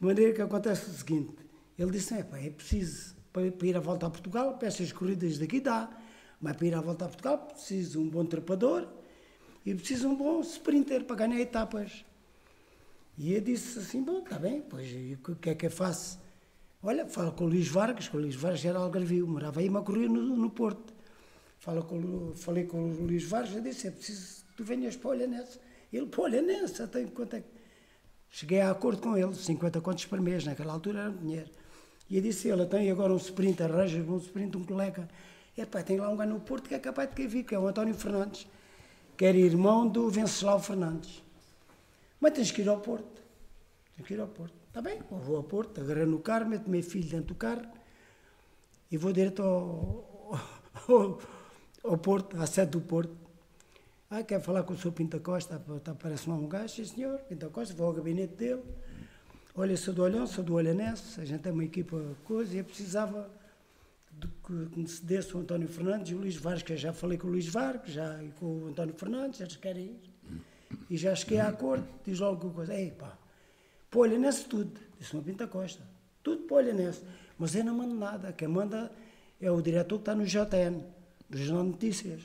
De maneira que acontece o seguinte: ele disse: é, pá, é preciso para, para ir à volta a Portugal, para corridas daqui dá, mas para ir à volta a Portugal preciso um bom trepador e preciso um bom sprinter para ganhar etapas. E eu disse assim: bom, está bem, pois o que é que eu faço? Olha, fala com o Luís Vargas, que o Luís Vargas era algarvio, morava aí, mas corria no, no Porto. Fala com, falei com o Luís Vargas, eu disse: é preciso que tu venhas para Olhanense. Ele, para Olhanense, tenho quanto é que. Cheguei a acordo com ele, 50 contos por mês, naquela altura era dinheiro. E eu disse ele, tem agora um sprint, arranja um sprint, um colega. É pá, tem lá um gajo no Porto que é capaz de vir, que é o António Fernandes, que era irmão do Venceslau Fernandes. Mas tens que ir ao Porto. Tens que ir ao Porto. Está bem, eu vou ao Porto, agarrei no carro, meto meu filho dentro do carro e vou direto ao, ao, ao Porto, à sede do Porto. Ah, quer falar com o Sr. Pinta Costa? Tá, parece um gajo, sim senhor, Pinta Costa, vou ao gabinete dele. Olha, sou do Olhão, sou do Olhanense, a gente é uma equipa coisa, e eu precisava de que me cedesse o António Fernandes e o Luís Vargas, que eu já falei com o Luís Vargas, já e com o António Fernandes, eles querem ir. E já cheguei a acordo, diz logo alguma coisa, ei pá, para o Olhanense tudo, disse uma Pinta Costa, tudo para o Olhanense, mas eu não mando nada, quem manda é o diretor que está no JN, do Jornal de Notícias.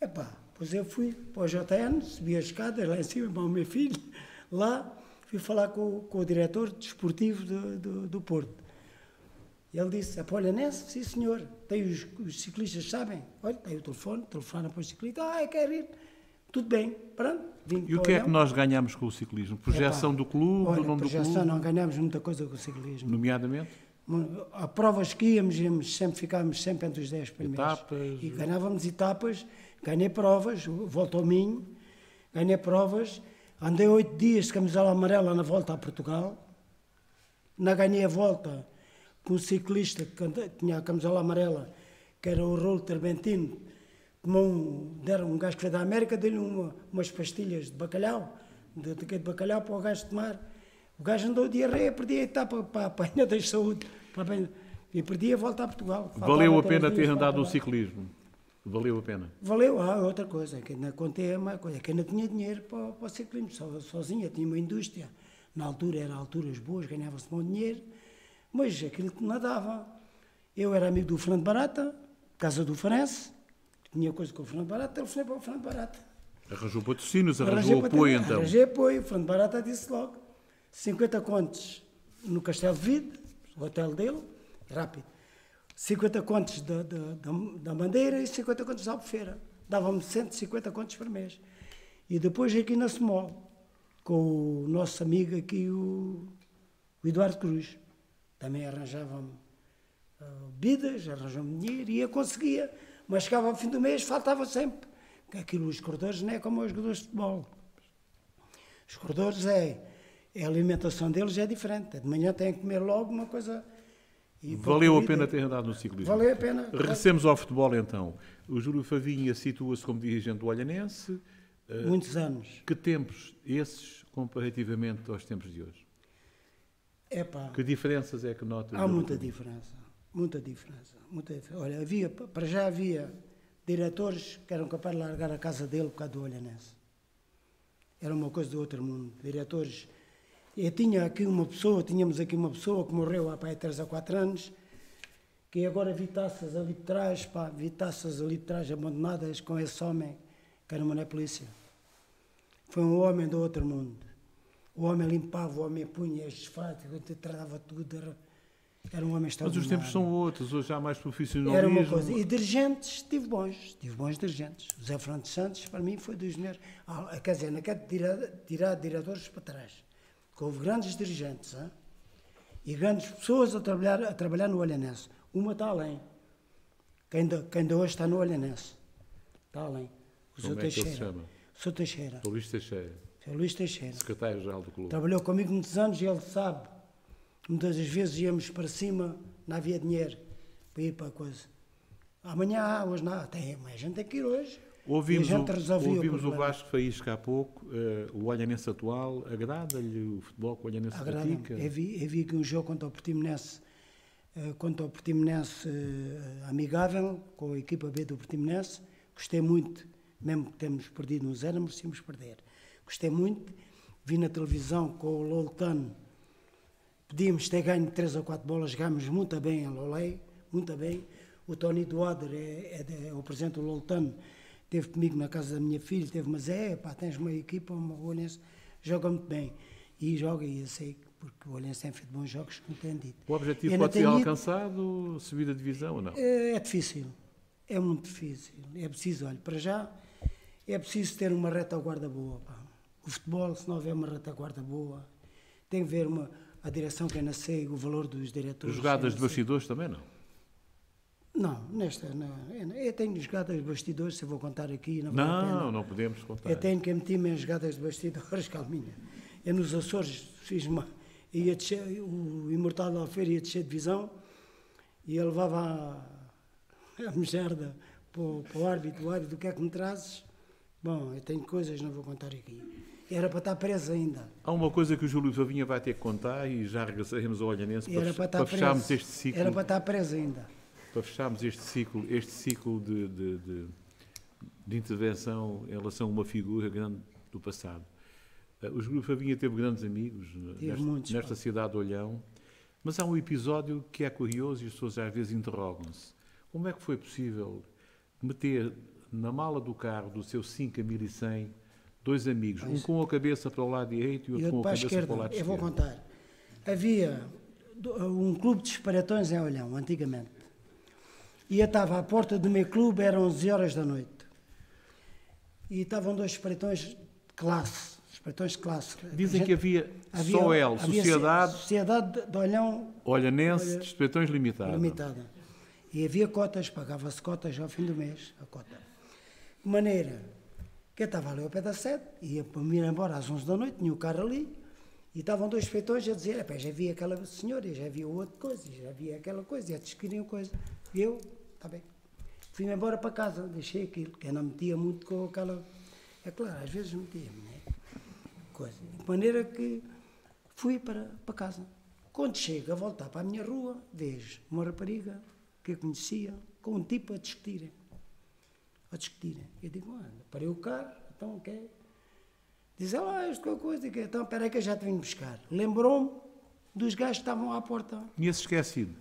É pá, pois eu fui para o JN, subi as escadas lá em cima para o meu filho, lá, fui falar com, com o diretor desportivo do, do, do Porto. Ele disse, a Polhanense? Sim, senhor. Tem os, os, ciclistas, sabem? Olha, tem o telefone, telefona para o ciclista. Ah, eu quero ir. Tudo bem, pronto. Vim e o que é que nós ganhamos com o ciclismo? Projeção do clube, olha, do nome do clube? não ganhamos muita coisa com o ciclismo. Nomeadamente? A provas que íamos, íamos sempre ficávamos sempre entre os 10 primeiros. Etapas. E ganhávamos etapas, ganhei provas, volto ao Minho, ganhei provas Andei oito dias de camisola amarela na volta a Portugal. Na ganhei a volta com um ciclista que tinha a camisola amarela, que era o Rolo Terbentino. Tomou um, deram um gajo que veio da América, deu-lhe uma, umas pastilhas de bacalhau, de, de, de bacalhau para o gajo tomar. O gajo andou diarreia, perdi a etapa para a apanha da saúde. Para, e perdi a volta a Portugal. Valeu a pena ter andado no ciclismo? Valeu a pena? Valeu, ah, outra coisa, que ainda contei uma coisa, que ainda tinha dinheiro para, para o ciclismo, so, sozinha, tinha uma indústria. Na altura, eram alturas boas, ganhava-se bom dinheiro, mas aquilo que nadava. Eu era amigo do Fernando Barata, casa do Farense, tinha coisa com o Fernando Barata, telefonei para o Fernando Barata. Arranjou patrocínios, arranjou arranjei apoio então? Arranjei apoio, o Fernando Barata disse logo, 50 contos no Castelo de Vide, o hotel dele, rápido. 50 contos da, da, da, Bandeira e 50 contos da Albufeira. Dava-me 150 contos por mês. E depois aqui na Small, com o nosso amigo aqui, o, o Eduardo Cruz. Também arranjava-me uh, bebidas, arranjava-me dinheiro e eu conseguia. Mas chegava ao fim do mês, faltava sempre. Aquilo, os corredores não é como os jogadores de futebol. Os corredores é, é a alimentação deles é diferente. De manhã têm que comer logo uma coisa Valeu a pena ter andado no ciclismo. Valeu a pena. Regressemos ao futebol então. O Júlio Favinha situa-se como dirigente do Olhanense. Eh, Muitos anos. Que tempos esses comparativamente aos tempos de hoje? Epá, que diferenças é que nota? Há muita diferença. Muita diferença. Muita diferença. Olha, havia, para já havia diretores que eram capazes de largar a casa dele por causa do Olhanense. Era uma coisa do outro mundo. Diretores eu tinha aqui uma pessoa, tínhamos aqui uma pessoa que morreu há pai, 3 ou 4 anos, que agora vi taças ali de trás, pá, vi taças ali de trás abandonadas com esse homem, que era uma polícia. Foi um homem do outro mundo. O homem limpava, o homem punha as desfatos, tratava tudo. Era, era um homem Mas extraordinário. os tempos são outros, hoje há mais profissionalismo. Era uma coisa. E dirigentes, tive bons, tive bons dirigentes. O Zé Fernando Santos, para mim, foi dos melhores. Ah, quer dizer, não quero tirar, tirar diretores para trás. Porque houve grandes dirigentes hein? e grandes pessoas a trabalhar, a trabalhar no Olhanense. Uma está além. Quem ainda, quem ainda hoje está no Olhanense. Está além. O Como Sr. é que ele se Teixeira. chama? O Sr. Teixeira. O Luís Teixeira, O Luís Teixeira. secretário-geral do clube. Trabalhou comigo muitos anos e ele sabe. Muitas das vezes íamos para cima, não havia dinheiro para ir para a coisa. Amanhã há, hoje não há. Tem, mas a gente tem que ir hoje. Ouvimos, o, ouvimos o. Vasco Faísca há pouco, eh, o Olhanense atual, agrada-lhe o futebol que o Olhanense Agrada-me. pratica? Eu vi, eu vi que um jogo contra o Portimonense, eh, contra o Portimonense eh, amigável, com a equipa B do Portimonense. Gostei muito, mesmo que temos perdido no zero, merecíamos perder. Gostei muito. Vi na televisão com o Loltano, podíamos ter ganho três ou quatro bolas, jogámos muito bem a Lolei, muito bem. O Tony Duader é, é, é o presidente do Loltano, esteve comigo na casa da minha filha, teve, mas é, pá, tens uma equipa, uma Olhense, joga muito bem. E joga, e eu sei, que- porque o Olhense tem feito bons jogos, como tem dito. O objetivo pode ser alcançado, subir a divisão ou não? é, é difícil, é muito difícil. É preciso, olha, para já, é preciso ter uma retaguarda boa. Pá. O futebol, se não houver uma retaguarda boa, tem que ver uma, a direção que ainda sei, o valor dos diretores. Jogadas eu de bastidores também não? Não, nesta, não. Eu, eu tenho jogadas de bastidores, se eu vou contar aqui, não pena. Não, não podemos contar. Eu tenho que meter-me em jogadas de bastidores, [LAUGHS] calminha. Eu nos Açores fiz uma. Ia descer, o Imortal da Alfeira ia descer de visão e ele levava a, [LAUGHS] a mejerda para, o- para o árbitro. O árbitro, o que é que me trazes? Bom, eu tenho coisas, não vou contar aqui. Era para estar preso ainda. Há uma coisa que o Júlio Savinha vai ter que contar e já regressaremos ao Olhanense para, para para fecharmos preso. este ciclo. Era para estar preso ainda. para fecharmos este ciclo, este ciclo de, de, de- de intervenção em relação a uma figura grande do passado. Eh, O Júlio Favinha teve grandes amigos eh, Tive nesta, muitos, nesta cidade de Olhão, mas há um episódio que é curioso e as pessoas às vezes interrogam-se. Como é que foi possível meter na mala do carro do seu 5100 dois amigos, um com a cabeça para o lado direito e E outro outro com a cabeça esquerda. para o lado Eu vou esquerdo? contar. Havia um clube de esparatões em Olhão, antigamente. E eu estava à porta do meu clube, eram 11 horas da noite. E estavam dois esparatões de classe. Esparatões de classe. Dizem Gente- que havia, havia- só ele, Sociedade Sociedade de Olhão Olhanense Olha- de Espetões Limitada. limitada. E havia cotas, pagava-se cotas ao fim do mês, a cota. De maneira que estava ali ao pé da sede, ia para me ir embora às 11 da noite, tinha o carro ali, e estavam dois feitões a dizer, "Epá, já vi aquela senhora, já vi outra coisa, já vi aquela coisa, e estes queriam coisa. E eu, está bem. Fui-me embora para casa, deixei aquilo, que eu não metia muito com aquela... É claro, às vezes metia-me, né? Coisa. De maneira que fui para, para casa. Quando chego a voltar para a minha rua, vejo uma rapariga que eu conhecia com um tipo a discutirem. A discutirem. Eu digo, anda, parei o carro, então o quê? Diz ela, ah, isto qualquer coisa, que então espera aí que eu já te vim buscar. Lembrou-me dos gajos que estavam à porta. Tinha-se esquecido.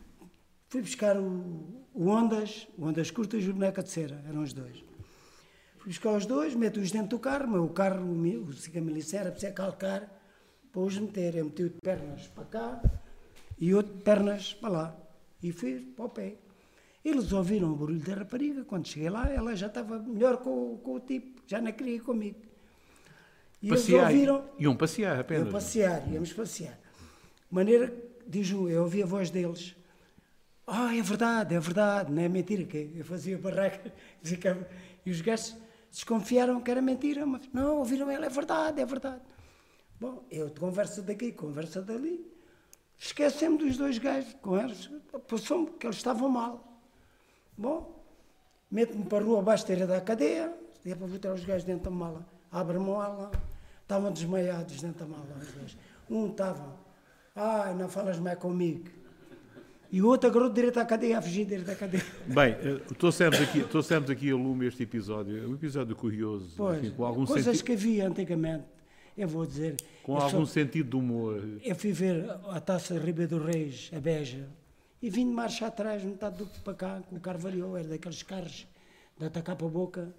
Fui buscar o, o Ondas, o Ondas curtas e o boneca de cera, eram os dois. Fui buscar os dois, meto-os dentro do carro, mas o carro, o, mi- o era preciso calcar para os meter. Eu meti o de pernas para cá e outro de pernas para lá. E fui para o pé. Eles ouviram o barulho da rapariga, quando cheguei lá, ela já estava melhor com, o- com o tipo, já não queria ir comigo. E Passear. eles ouviram, Iam passear apenas. eu passear, íamos passear. De maneira, que, diz um, eu ouvi a voz deles. Ah, é verdade, é verdade, não é mentira, que eu fazia barraca. [LAUGHS] E os gajos desconfiaram que era mentira, mas não, ouviram ela, é verdade, é verdade. Bom, eu de conversa daqui, conversa dali, esquecemos dos dois gajos, com eles, passou-me que eles estavam mal. Bom, meto-me para a rua abaixo da da cadeia, ia para botar os gajos dentro da mala. Abre a mala, estavam desmaiados dentro da mala os dois. Um estava, ai, não falas mais comigo. E o outro agarrou direito à cadeia, a fugir direito à cadeia. Bem, eh, trouxemos aqui, trouxemos aqui a lume este episódio. É um episódio curioso, Pois, enfim, com algum, coisas senti que havia antigamente, eu vou dizer. com algum só- sentido de humor. Eu fui ver a taça Ribeiro do Reis, a Beja, e vim de marcha atrás, metade do para cá, com o carro variou, era daqueles carros de atacar para a boca.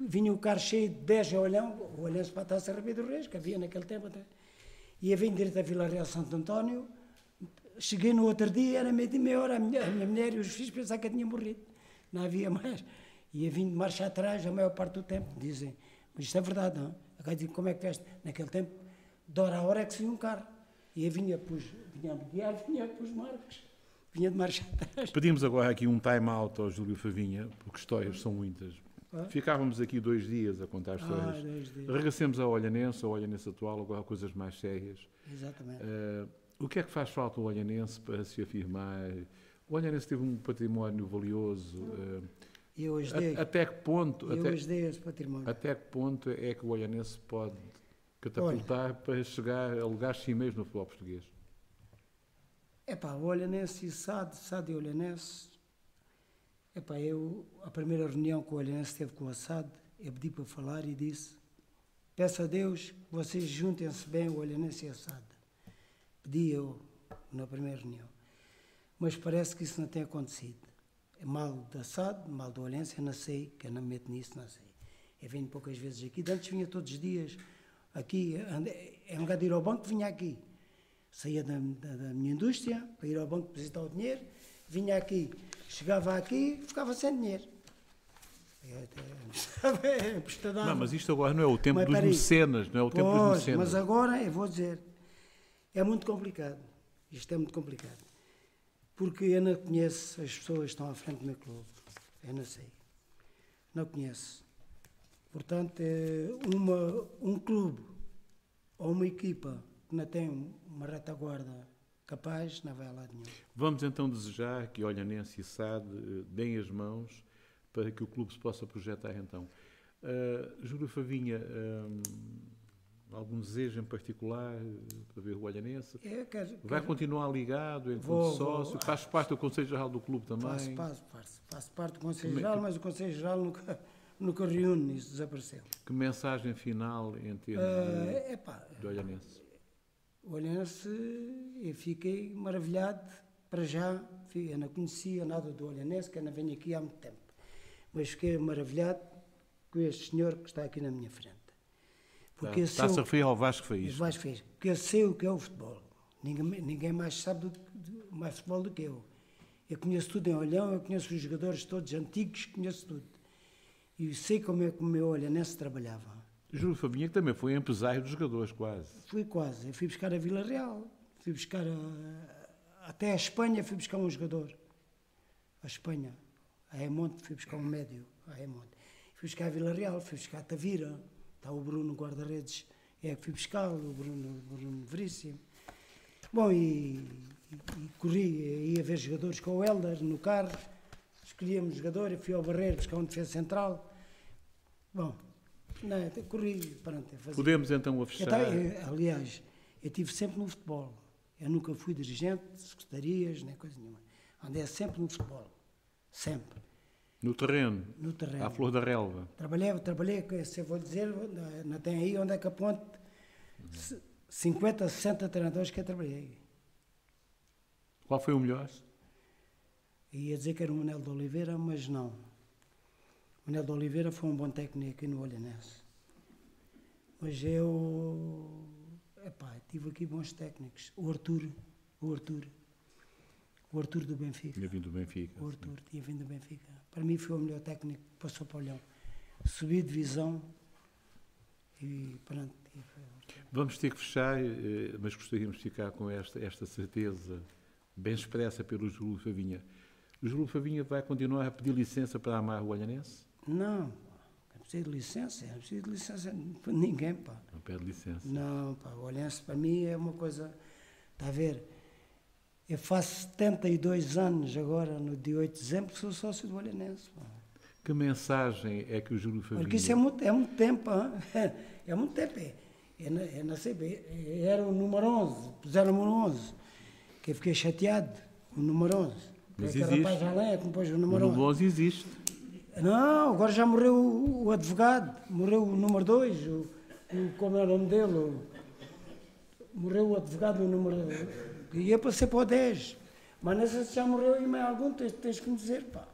Vinha o carro cheio de 10 a olhão, o olhão para a taça Ribeiro do Reis, que havia naquele tempo até. Ia vir direto a Vila Real Santo António. Cheguei no outro dia, era meio de meia hora, a minha, a minha mulher e os filhos pensavam que eu tinha morrido. Não havia mais. Ia vindo de marcha atrás a maior parte do tempo, dizem. Mas isto é verdade, não? Agora dizem, como é que veste? Naquele tempo, de hora a hora é que se um carro. E eu vinha, pus, vinha de guiar, vinha pus marcos. Vinha de marcha atrás. Pedimos agora aqui um time-out ao Júlio Favinha, porque histórias são muitas. Ah. Ficávamos aqui dois dias a contar Ah, histórias. dias. Regressemos ao Olhanense, ao Olhanense atual, agora coisas mais sérias. Exatamente. Eh, o que é que faz falta ao Olhanense para se afirmar? O Olhanense teve um património valioso. eh, E hoje a- até que ponto, até, até que ponto é que o Olhanense pode catapultar para chegar a lugares cimeiros no futebol português? Epá, o Olhanense e SAD, SAD e Olhanense. Epá, eu, a primeira reunião que o Olhanense teve com a SAD, eu pedi para falar e disse: Peço a Deus que vocês juntem-se bem, o Olhanense e a SAD. Pedi eu na primeira reunião. Mas parece que isso não tem acontecido. É mal da SAD, mal do Olhanense, eu não sei, que eu não me meto nisso, não sei. Eu venho poucas vezes aqui, de antes vinha todos os dias aqui, em lugar de ir ao banco, vinha aqui saía da, da- da minha indústria para ir ao banco depositar o dinheiro, vinha aqui, chegava aqui, ficava sem dinheiro. Eu até emprestava. Não, mas isto agora não é o tempo Mas dos peraí. mecenas, não é o tempo dos Pois, mecenas. mas agora eu vou dizer, é muito complicado. Isto é muito complicado. Porque eu não conheço as pessoas que estão à frente do meu clube. Eu não sei. Não conheço. Portanto, é uma, um clube ou uma equipa que não tem uma retaguarda capaz, não vai a lado nenhum. Vamos então desejar que Olhanense e SAD eh, deem as mãos para que o clube se possa projetar então. Uh, Júlio Favinha, hum, algum desejo em particular eh, para ver o Olhanense? Quero, Vai quero- continuar ligado enquanto Vou, sócio? vou. Faz parte do Conselho Geral do clube também? Faço, faço, faço, faço parte do Conselho é Geral, mas o Conselho Geral nunca, nunca reúne, isso desapareceu. Que mensagem final em termos É epá, de, de Olhanense? O Olhanense, eu fiquei maravilhado, para já, eu não conhecia nada do Olhanense, que eu não venho aqui há muito tempo, mas fiquei maravilhado com este senhor que está aqui na minha frente. Porque eu Está-se sei a o- referir ao Vasco o Faísca. Vasco porque eu sei o que é o futebol. Ninguém, ninguém mais sabe do, do- mais futebol do que eu. Eu conheço tudo em Olhão, eu conheço os jogadores todos antigos, conheço tudo. E sei como é que o meu Olhanense trabalhava. Júlio Favinha que também foi empresário dos jogadores, quase. Fui quase. Eu fui buscar a Vila Real, fui buscar a- até a Espanha, fui buscar um jogador. A Espanha, a Emonte, fui buscar um médio, a Emonte. Fui buscar a Vila Real, fui buscar a Tavira, está o Bruno Guarda-Redes, é que fui buscar, o Bruno, Bruno Veríssimo. Bom, e, e- e corri, ia ver jogadores com o Helder no carro, escolhíamos jogador, eu fui ao Barreiro buscar um defesa central. Bom, não, corri, pronto, fazia. Podemos então a fechar. Então, aliás, eu estive sempre no futebol. Eu nunca fui dirigente de secretarias, nem coisa nenhuma. Andei sempre no futebol. Sempre. No terreno, No terreno. à flor da relva. Trabalhei, trabalhei, se eu vou dizer, não- tem aí onde é que aponte se- 50, 60 treinadores que eu trabalhei. Qual foi o melhor? Ia dizer que era o Manel de Oliveira, mas não. O Manel de Oliveira foi um bom técnico aqui no Olhanense. Mas eu. Epá, tive aqui bons técnicos. O Arthur, o Arthur. O Arthur do Benfica. Tinha vindo do Benfica. O Arthur tinha vindo do Benfica. Para mim foi o melhor técnico que passou para o Olhão. Subi de divisão e pronto. e Vamos ter que fechar, eh, mas gostaríamos de ficar com esta, esta certeza bem expressa pelo Júlio Favinha. O Júlio Favinha vai continuar a pedir licença para amar o Olhanense? Não, não preciso de licença, não preciso de licença para ninguém, pá. Não pede licença. Não, pá, o Olhanense para mim é uma coisa. Está a ver? Eu faço 72 anos agora, no dia 8 de dezembro, que sou sócio do Olhanense. Que mensagem é que o Júlio Favinha... Porque isso é muito, é muito tempo, hã? [LAUGHS] é muito tempo. É, é, na- é na CB, era o número 11, puseram o número 11, que eu fiquei chateado, o número 11. Mas existe. além é que me pôs o O número 11. número 11 existe. Não, agora já morreu o, o advogado, morreu o número 2, o, o, como é o nome dele? o- morreu o advogado, o número. E eu passei para o 10. Mas não sei se já morreu e mais algum, tens, tens que me dizer, pá.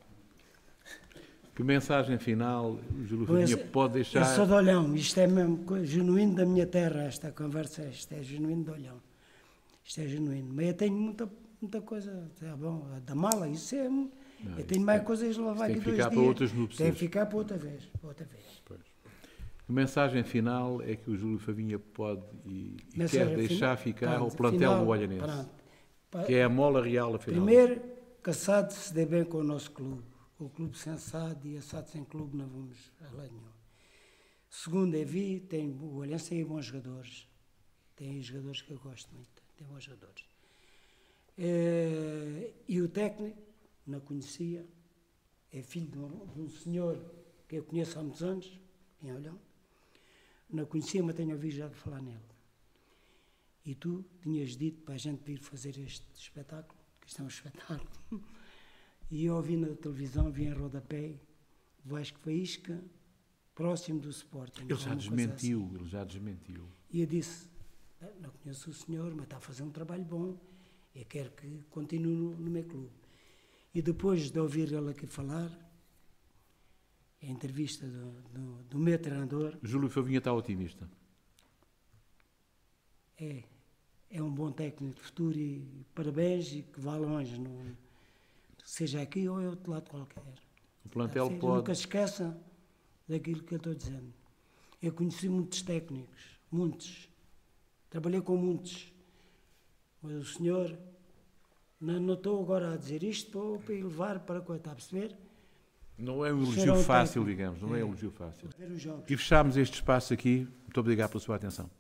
Que mensagem final o Júlio Pois, Favinha pode deixar? Eu sou de Olhão, isto é mesmo genuíno da minha terra, esta conversa, isto é genuíno de Olhão. Isto é genuíno. Mas eu tenho muita, muita coisa, tá bom, da mala, isso é. Eu isso tenho mais coisas a levar tem aqui que dois ficar para dias. outras núpcias. Tem que ficar para outra vez. para outra vez. Que mensagem final é que o Júlio Favinha pode e, e quer deixar final- ficar pronto, plantel final, do Olhanense? pronto. Que é a mola real, afinal. Primeiro, caçado se dê bem com o nosso clube. O clube sem SAD e assado sem clube não vamos a lado nenhum. Segundo, é vi, tem, o Olhanense tem bons jogadores. Tem jogadores que eu gosto muito. Tem bons jogadores. Eh, e o técnico, não conhecia, é filho de um, de um senhor que eu conheço há muitos anos, em Olhão. Não conhecia, mas tenho ouvido já de falar nele. E tu tinhas dito para a gente vir fazer este espetáculo, que isto é um espetáculo. [LAUGHS] E eu ouvi na televisão, vi em rodapé, Vasco Faísca, próximo do Sporting. Ele já desmentiu, ele já desmentiu. assim. E eu disse, "Ah, não conheço o senhor, mas está a fazer um trabalho bom, eu quero que continue no, no meu clube. E depois de ouvir ele aqui falar, a entrevista do, do, do meu treinador, Júlio Favinha está otimista. é, é um bom técnico de futuro e parabéns e que vá longe, não, seja aqui ou em outro lado qualquer. O plantel Sim, pode. Nunca esqueça daquilo que eu estou dizendo. Eu conheci muitos técnicos, muitos. Trabalhei com muitos. Mas o senhor, não, estou agora a dizer isto para, para elevar para coisa, está a perceber? Não é um elogio fácil, digamos, não é um É. elogio fácil. Jogos. E fechamos este espaço aqui. Muito obrigado pela sua atenção.